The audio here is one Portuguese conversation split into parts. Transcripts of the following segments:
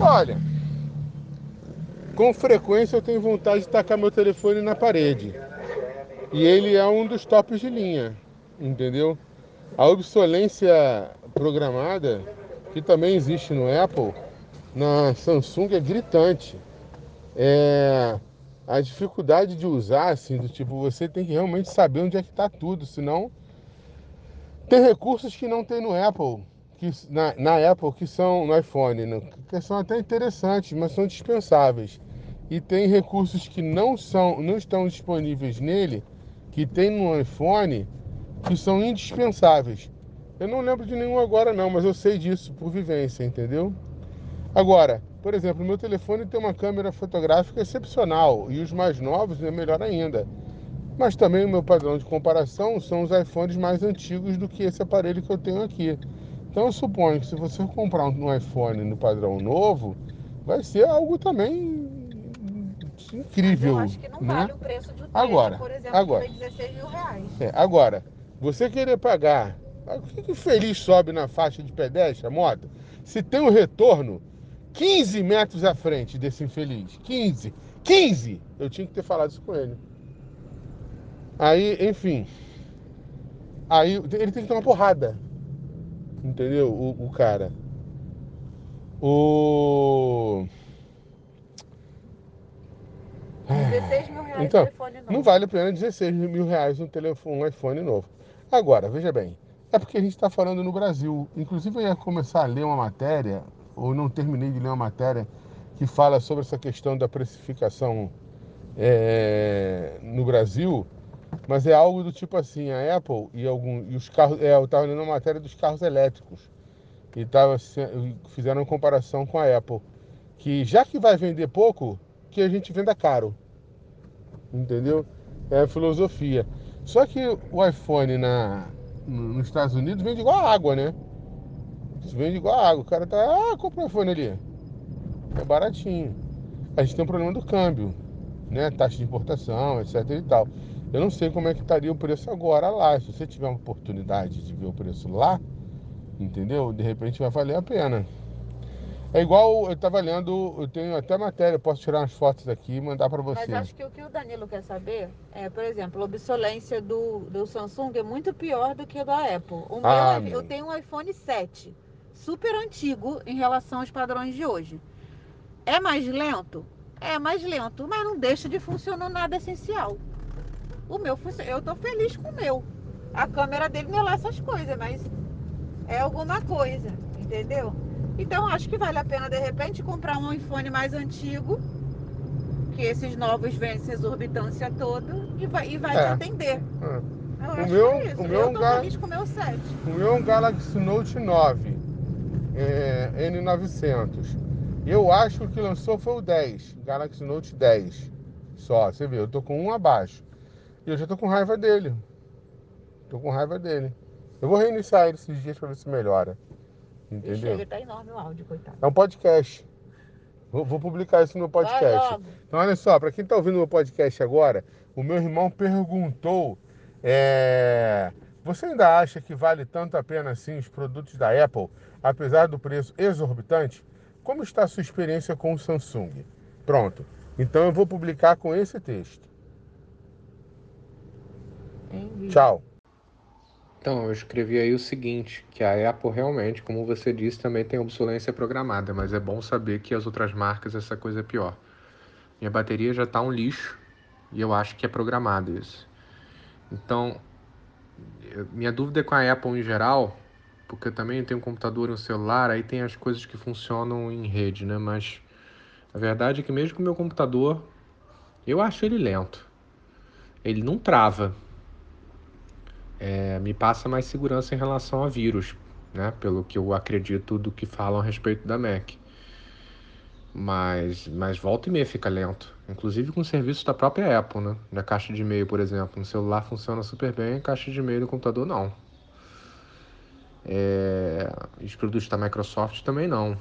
Olha, com frequência eu tenho vontade de tacar meu telefone na parede. E ele é um dos tops de linha, entendeu? A obsolência programada, que também existe no Apple, na Samsung é gritante. É a dificuldade de usar, assim, do tipo, você tem que realmente saber onde é que está tudo, senão tem recursos que não tem no Apple, que, na, na Apple, que são no iPhone, né? que são até interessantes, mas são dispensáveis. E tem recursos que não são, não estão disponíveis nele, que tem no iPhone, que são indispensáveis. Eu não lembro de nenhum agora não, mas eu sei disso por vivência, entendeu? Agora, por exemplo, meu telefone tem uma câmera fotográfica excepcional e os mais novos é melhor ainda. Mas também o meu padrão de comparação são os iPhones mais antigos do que esse aparelho que eu tenho aqui. Então eu suponho que se você comprar um iPhone no padrão novo, vai ser algo também incrível. Mas eu acho que não né? vale o preço de um agora, por exemplo, agora, que 16 mil reais. É, agora, você querer pagar. O que, que feliz sobe na faixa de pedestre, a moto? Se tem um retorno, 15 metros à frente desse infeliz. 15. 15! Eu tinha que ter falado isso com ele. Aí, enfim. Aí ele tem que ter uma porrada. Entendeu? O, o cara. O. 16 mil reais então, telefone novo. Não vale a pena 16 mil reais um, telefone, um iPhone novo. Agora, veja bem. É porque a gente está falando no Brasil. Inclusive, eu ia começar a ler uma matéria ou não terminei de ler uma matéria que fala sobre essa questão da precificação é, no Brasil, mas é algo do tipo assim, a Apple e, algum, e os carros, é, eu estava lendo uma matéria dos carros elétricos e tava, fizeram uma comparação com a Apple, que já que vai vender pouco, que a gente venda caro, entendeu? É a filosofia. Só que o iPhone na, nos Estados Unidos vende igual água, né? Vende igual água. O cara tá, ah, compra um fone ali. É baratinho. A gente tem um problema do câmbio, né? Taxa de importação, etc e tal. Eu não sei como é que estaria o preço agora lá. Se você tiver uma oportunidade de ver o preço lá, entendeu? De repente vai valer a pena. É igual eu estava lendo, eu tenho até matéria, posso tirar umas fotos daqui e mandar para você. Mas acho que o que o Danilo quer saber é, por exemplo, a obsolência do, do Samsung é muito pior do que a da Apple. O ah, meu, eu tenho um iPhone 7 super antigo em relação aos padrões de hoje. É mais lento? É mais lento, mas não deixa de funcionar nada essencial. O meu, eu tô feliz com o meu. A câmera dele não é lá essas coisas, mas é alguma coisa, entendeu? Então acho que vale a pena de repente comprar um iPhone mais antigo, que esses novos vêm essa exorbitância toda e vai, e vai é. te atender. É. o meu, é o meu eu tô feliz com o meu 7. O meu é um Galaxy Note 9 é, N900. Eu acho que o que lançou foi o 10, Galaxy Note 10. Só, você vê, eu tô com um abaixo. E eu já tô com raiva dele. Tô com raiva dele. Eu vou reiniciar ele esses dias pra ver se melhora. Entendeu? Tá enorme o áudio, coitado. É um podcast. Vou, vou publicar isso no meu podcast. Então, olha só, para quem tá ouvindo o meu podcast agora, o meu irmão perguntou. É, você ainda acha que vale tanto a pena assim os produtos da Apple? apesar do preço exorbitante, como está a sua experiência com o Samsung? Pronto. Então eu vou publicar com esse texto. Entendi. Tchau. Então, eu escrevi aí o seguinte, que a Apple realmente, como você disse, também tem obsolência programada, mas é bom saber que as outras marcas essa coisa é pior. Minha bateria já está um lixo e eu acho que é programado isso. Então, minha dúvida é com a Apple em geral porque eu também tenho um computador e um celular, aí tem as coisas que funcionam em rede, né? Mas a verdade é que mesmo com o meu computador, eu acho ele lento. Ele não trava. É, me passa mais segurança em relação a vírus, né? Pelo que eu acredito do que falam a respeito da Mac. Mas, mas volta e meia fica lento. Inclusive com serviços da própria Apple, né? Na caixa de e-mail, por exemplo. No celular funciona super bem, caixa de e-mail no computador não. É, os produtos da Microsoft também não.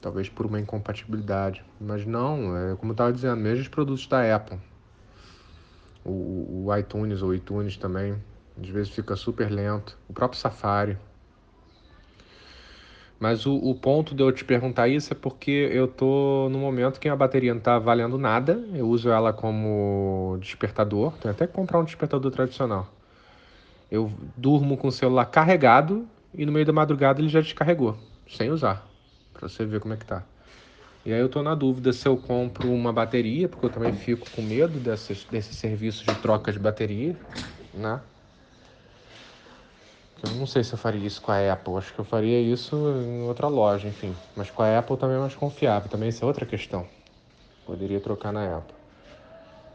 Talvez por uma incompatibilidade. Mas não, é, como eu estava dizendo, mesmo os produtos da Apple. O, o iTunes ou iTunes também Às vezes fica super lento. O próprio Safari. Mas o, o, ponto de eu te perguntar isso é porque eu tô no momento que a bateria não tá valendo nada. Eu uso ela como despertador. Tem até que comprar um despertador tradicional. Eu durmo com o celular carregado e no meio da madrugada ele já descarregou, sem usar. Pra você ver como é que tá. E aí eu tô na dúvida se eu compro uma bateria, porque eu também fico com medo desses, desses serviços de troca de bateria, né? Eu não sei se eu faria isso com a Apple, acho que eu faria isso em outra loja, enfim. Mas com a Apple também é mais confiável, também isso é outra questão. Poderia trocar na Apple.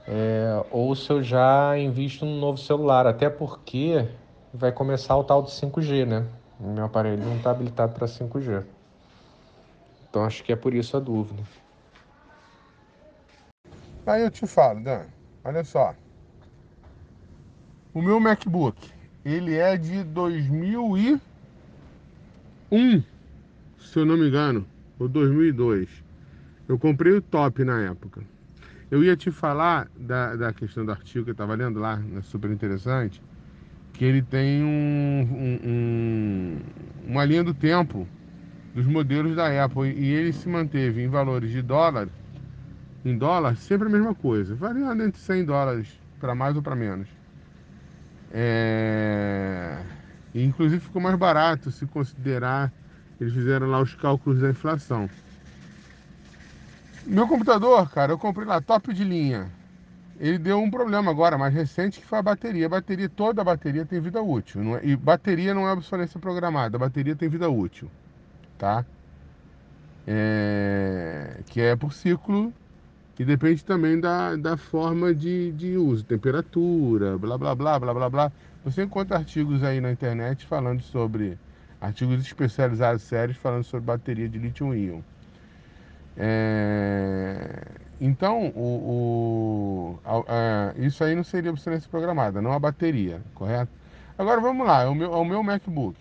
É, ou se eu já invisto num novo celular, até porque vai começar o tal de 5G, né? O meu aparelho não está habilitado para 5G. Então acho que é por isso a dúvida. Aí eu te falo, Dan, olha só. O meu MacBook, ele é de 2001, se eu não me engano, ou 2002. Eu comprei o top na época. Eu ia te falar da, da questão do artigo que eu estava lendo lá, né, super interessante, que ele tem um, um, um, uma linha do tempo dos modelos da Apple e ele se manteve em valores de dólar, em dólar, sempre a mesma coisa, variando entre 100 dólares para mais ou para menos. É... inclusive ficou mais barato se considerar, eles fizeram lá os cálculos da inflação. Meu computador, cara, eu comprei lá top de linha. Ele deu um problema agora, mais recente, que foi a bateria. A bateria, toda a bateria tem vida útil. É... e bateria não é obsolescência programada, a bateria tem vida útil, tá? É... que é por ciclo e depende também da, da forma de, de uso, temperatura, blá blá blá blá blá blá. Você encontra artigos aí na internet falando sobre artigos especializados sérios falando sobre bateria de lítio-íon. É... Então, o, o a, a, isso aí não seria obsolescência programada, não a bateria, correto? Agora vamos lá, é o meu, é o meu MacBook.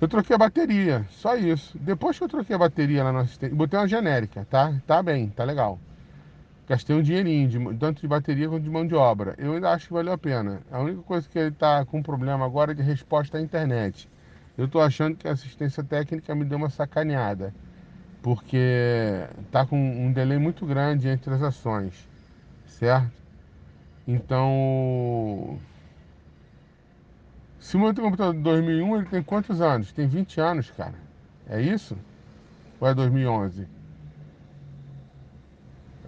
Eu troquei a bateria, só isso. Depois que eu troquei a bateria lá no assistente, botei uma genérica, tá? Tá bem, tá legal. Gastei um dinheirinho, de, tanto de bateria quanto de mão de obra. Eu ainda acho que valeu a pena. A única coisa que ele tá com problema agora é de resposta à internet. Eu tô achando que a assistência técnica me deu uma sacaneada. Porque tá com um delay muito grande entre as ações, certo? Então, se o meu computador de 2001, ele tem quantos anos? Tem 20 anos, cara. É isso? Ou é 2011?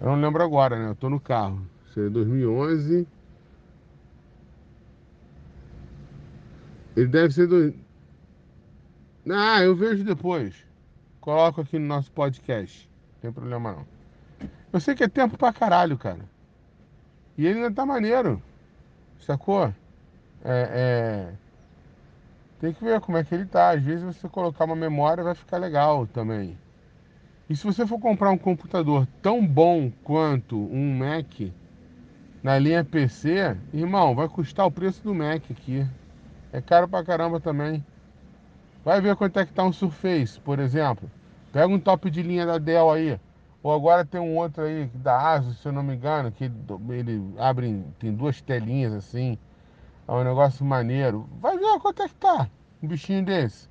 Eu não lembro agora, né? Eu tô no carro. Se é 2011. Ele deve ser do. Ah, eu vejo depois. Coloco aqui no nosso podcast. Não tem problema não. Eu sei que é tempo pra caralho, cara. E ele ainda tá maneiro. Sacou? É, é... Tem que ver como é que ele tá. Às vezes você colocar uma memória vai ficar legal também. E se você for comprar um computador tão bom quanto um Mac na linha PC, irmão, vai custar o preço do Mac aqui. É caro pra caramba também. Vai ver quanto é que tá um Surface, por exemplo. Pega um top de linha da Dell aí. Ou agora tem um outro aí da Asus, se eu não me engano, que ele, abre, tem duas telinhas assim. É um negócio maneiro. Vai ver quanto é que tá um bichinho desse.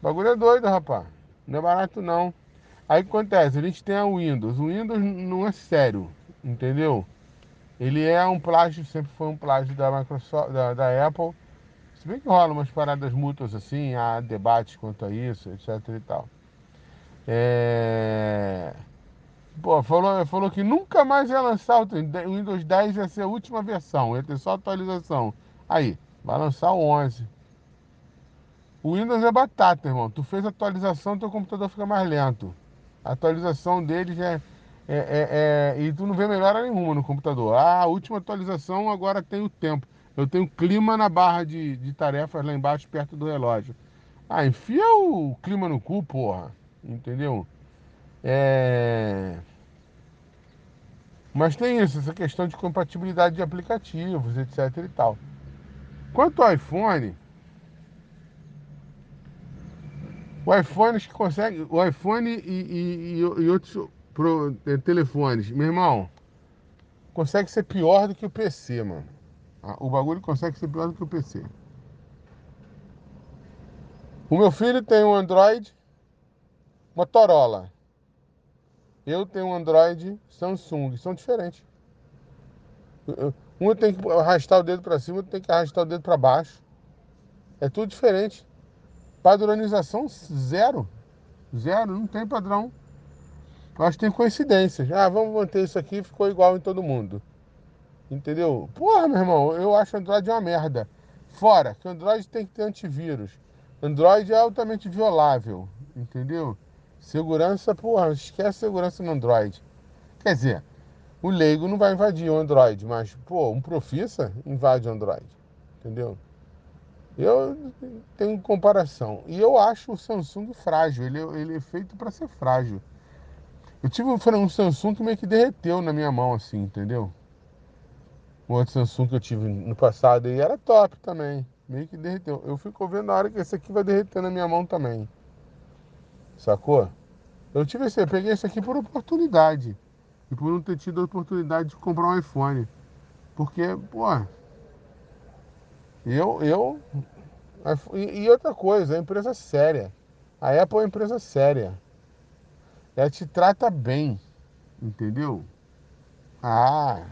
O bagulho é doido, rapaz. Não é barato não. Aí acontece? A gente tem a Windows. O Windows não é sério, entendeu? Ele é um plágio, sempre foi um plágio da Microsoft, da, da Apple. Se bem que rola umas paradas mútuas assim, há debates quanto a isso, etc e tal. É... Pô, falou, falou que nunca mais ia lançar o Windows 10 ia ser a última versão, ia ter só atualização. Aí, vai lançar o 11. O Windows é batata, irmão. Tu fez atualização, teu computador fica mais lento. A atualização dele já é, é, é, é, E tu não vê melhora nenhuma no computador. Ah, a última atualização agora tem o tempo. Eu tenho clima na barra de, de tarefas lá embaixo, perto do relógio. Ah, enfia o clima no cu, porra. Entendeu? É... Mas tem isso, essa questão de compatibilidade de aplicativos, etc e tal. Quanto ao iPhone, o iPhone que consegue, o iPhone e, e, e outros pro, é, telefones, meu irmão, consegue ser pior do que o PC, mano. O bagulho consegue ser pior do que o PC. O meu filho tem um Android Motorola. Eu tenho um Android Samsung. São diferentes. Um tem que arrastar o dedo para cima, outro tem que arrastar o dedo para baixo. É tudo diferente. Padronização zero. Zero, não tem padrão. Acho que tem coincidências. Ah, vamos manter isso aqui, ficou igual em todo mundo. Entendeu? Porra, meu irmão, eu acho Android uma merda. Fora que Android tem que ter antivírus. Android é altamente violável, entendeu? Segurança, porra, esquece segurança no Android. Quer dizer, o leigo não vai invadir o Android, mas, pô, um profissa invade o Android, entendeu? Eu tenho comparação. E eu acho o Samsung frágil, ele, ele é feito para ser frágil. Eu tive um Samsung que meio que derreteu na minha mão, assim, entendeu? O outro Samsung que eu tive no passado e era top também. Meio que derreteu. Eu fico vendo a hora que esse aqui vai derreter na minha mão também. Sacou? Eu tive esse, eu peguei esse aqui por oportunidade. E por não ter tido a oportunidade de comprar um iPhone. Porque, pô. Eu. eu e, e outra coisa, é empresa séria. A Apple é uma empresa séria. Ela te trata bem. Entendeu? Ah.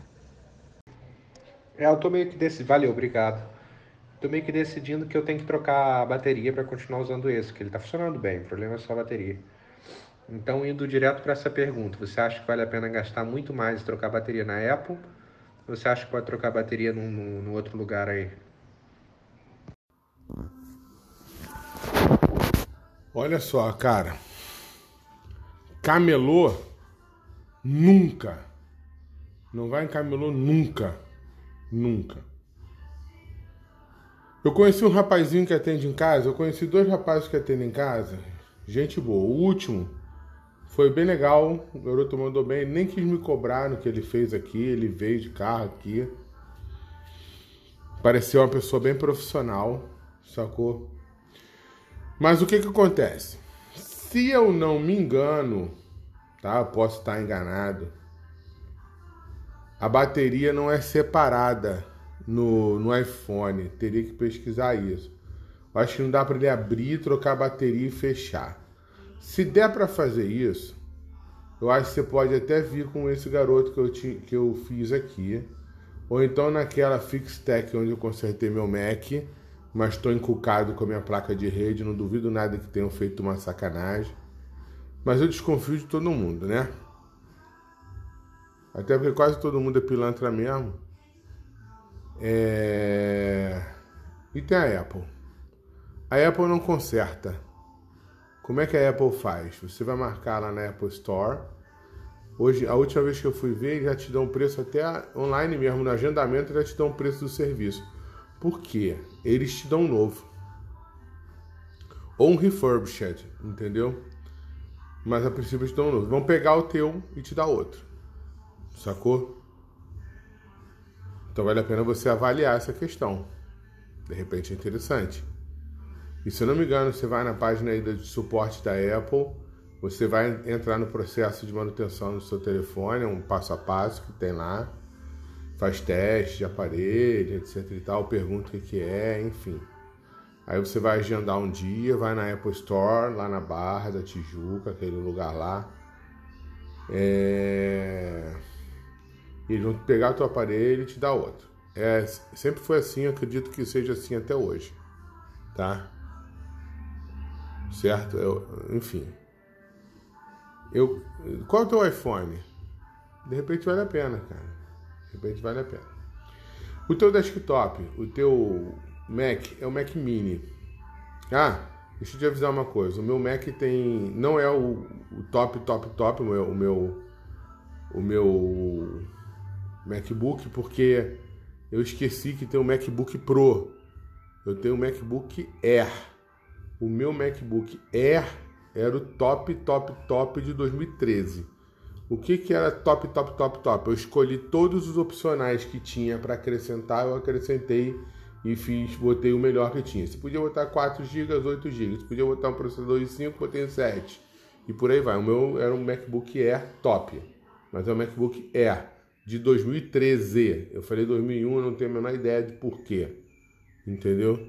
É, eu tô meio que desse. Valeu, obrigado. Tô meio que decidindo que eu tenho que trocar a bateria para continuar usando esse, que ele tá funcionando bem. O problema é só a bateria. Então, indo direto para essa pergunta, você acha que vale a pena gastar muito mais e trocar bateria na Apple? Ou você acha que pode trocar bateria num, num, num outro lugar aí? Olha só, cara. Camelô nunca. Não vai em camelô nunca. Nunca. Eu conheci um rapazinho que atende em casa. Eu conheci dois rapazes que atendem em casa. Gente boa. O último foi bem legal. O garoto mandou bem. Nem quis me cobrar no que ele fez aqui. Ele veio de carro aqui. Pareceu uma pessoa bem profissional. Sacou? Mas o que que acontece? Se eu não me engano, tá? Eu posso estar enganado. A bateria não é separada no, no iPhone. Teria que pesquisar isso. Eu acho que não dá para ele abrir, trocar a bateria e fechar. Se der para fazer isso, eu acho que você pode até vir com esse garoto que eu, te, que eu fiz aqui. Ou então naquela Fixtech onde eu consertei meu Mac, mas estou encucado com a minha placa de rede. Não duvido nada que tenham feito uma sacanagem. Mas eu desconfio de todo mundo, né? Até porque quase todo mundo é pilantra mesmo. É... E tem a Apple. A Apple não conserta. Como é que a Apple faz? Você vai marcar lá na Apple Store. Hoje, a última vez que eu fui ver, já te dão um preço até online mesmo, no agendamento, já te dão o preço do serviço. Por quê? Eles te dão um novo. Ou um refurbished, entendeu? Mas a princípio te dão um novo. Vão pegar o teu e te dar outro. Sacou? Então vale a pena você avaliar essa questão. De repente é interessante. E se eu não me engano, você vai na página aí de suporte da Apple, você vai entrar no processo de manutenção do seu telefone, um passo a passo que tem lá, faz teste de aparelho, etc e tal, pergunta o que é, enfim. Aí você vai agendar um dia, vai na Apple Store, lá na Barra da Tijuca, aquele lugar lá. É eles vão pegar teu aparelho e te dar outro. É, sempre foi assim, acredito que seja assim até hoje, tá? Certo? Eu, enfim. Eu, qual é o teu iPhone? De repente vale a pena, cara. De repente vale a pena. O teu desktop, o teu Mac é o Mac Mini. Ah, deixa eu te avisar uma coisa. O meu Mac tem, não é o, o top, top, top. O meu, o meu, o meu MacBook porque eu esqueci que tem o MacBook Pro. Eu tenho o MacBook Air. O meu MacBook Air era o top, top, top de 2013. O que, que era top, top, top, top? Eu escolhi todos os opcionais que tinha para acrescentar, eu acrescentei e fiz, botei o melhor que tinha. Você podia botar 4 GB, 8 GB. Você podia botar um processador de 5, botei 7. E por aí vai. O meu era um MacBook Air top, mas é um MacBook Air. De 2013. Eu falei 2001, eu não tenho a menor ideia de porquê. Entendeu?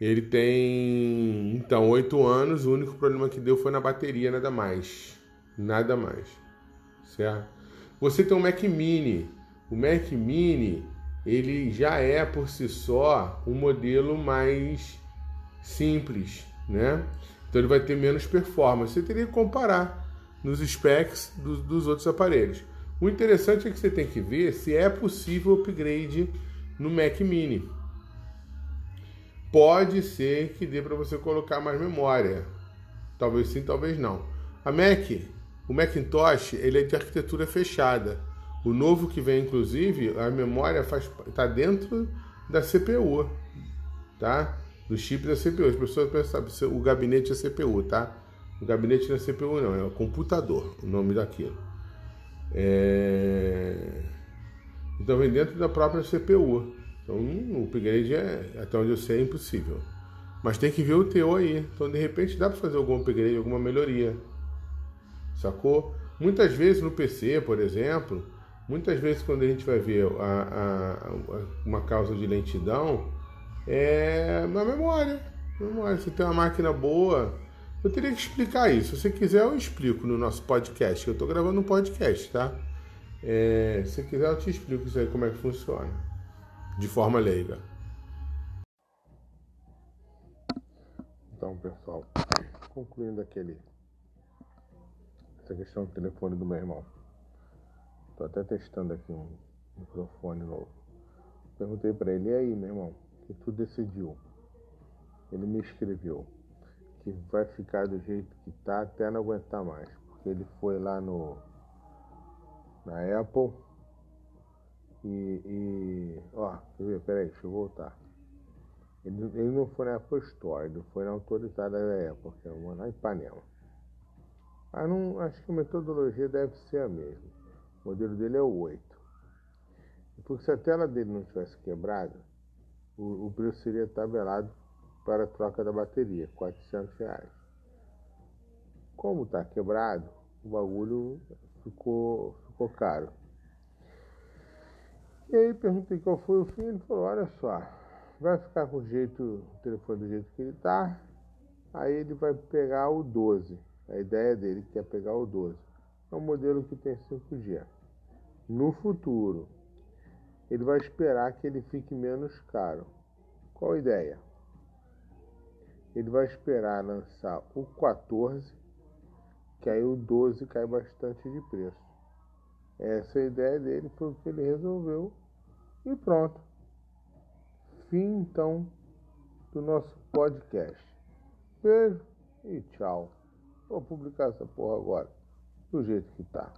Ele tem, então, oito anos. O único problema que deu foi na bateria, nada mais. Nada mais. Certo? Você tem um Mac Mini. O Mac Mini, ele já é por si só um modelo mais simples, né? Então ele vai ter menos performance. Você teria que comparar nos specs dos, dos outros aparelhos. O interessante é que você tem que ver se é possível upgrade no Mac Mini. Pode ser que dê para você colocar mais memória. Talvez sim, talvez não. A Mac, o Macintosh, ele é de arquitetura fechada. O novo que vem, inclusive, a memória está dentro da CPU, tá? Do chip da CPU. As pessoas pensam, o gabinete é CPU, tá? O gabinete não é CPU, não, é o computador, o nome daquilo. É... Então vem dentro da própria CPU. Então o upgrade é, até onde eu sei, é impossível. Mas tem que ver o teu aí. Então de repente dá para fazer algum upgrade, alguma melhoria. Sacou? Muitas vezes no PC, por exemplo, muitas vezes quando a gente vai ver a, a, uma causa de lentidão, é na memória. memória. Você tem uma máquina boa. Eu teria que explicar isso. Se você quiser, eu explico no nosso podcast. Eu estou gravando um podcast, tá? É, se quiser, eu te explico isso aí, como é que funciona. De forma leiga. Então, pessoal, concluindo aquele essa questão do telefone do meu irmão. Tô até testando aqui um microfone novo. Perguntei para ele, e aí, meu irmão, o que tu decidiu? Ele me escreveu que vai ficar do jeito que tá até não aguentar mais. Porque ele foi lá no na Apple e, e ó, quer ver, peraí, deixa eu voltar. Ele, ele não foi na Apple Store, ele foi na autorizada da Apple, que é uma em Ipanema. Ah, não, acho que a metodologia deve ser a mesma. O modelo dele é o 8. Porque se a tela dele não tivesse quebrado, o, o preço seria tabelado para a troca da bateria, 400 reais. Como está quebrado, o bagulho ficou, ficou caro. E aí perguntei qual foi o fim, ele falou, olha só, vai ficar com o jeito, o telefone do jeito que ele está, aí ele vai pegar o 12. A ideia dele que é pegar o 12. É um modelo que tem 5G. No futuro, ele vai esperar que ele fique menos caro. Qual a ideia? Ele vai esperar lançar o 14, que aí o 12 cai bastante de preço. Essa é a ideia dele, foi o que ele resolveu. E pronto. Fim então do nosso podcast. Beijo e tchau. Vou publicar essa porra agora, do jeito que tá.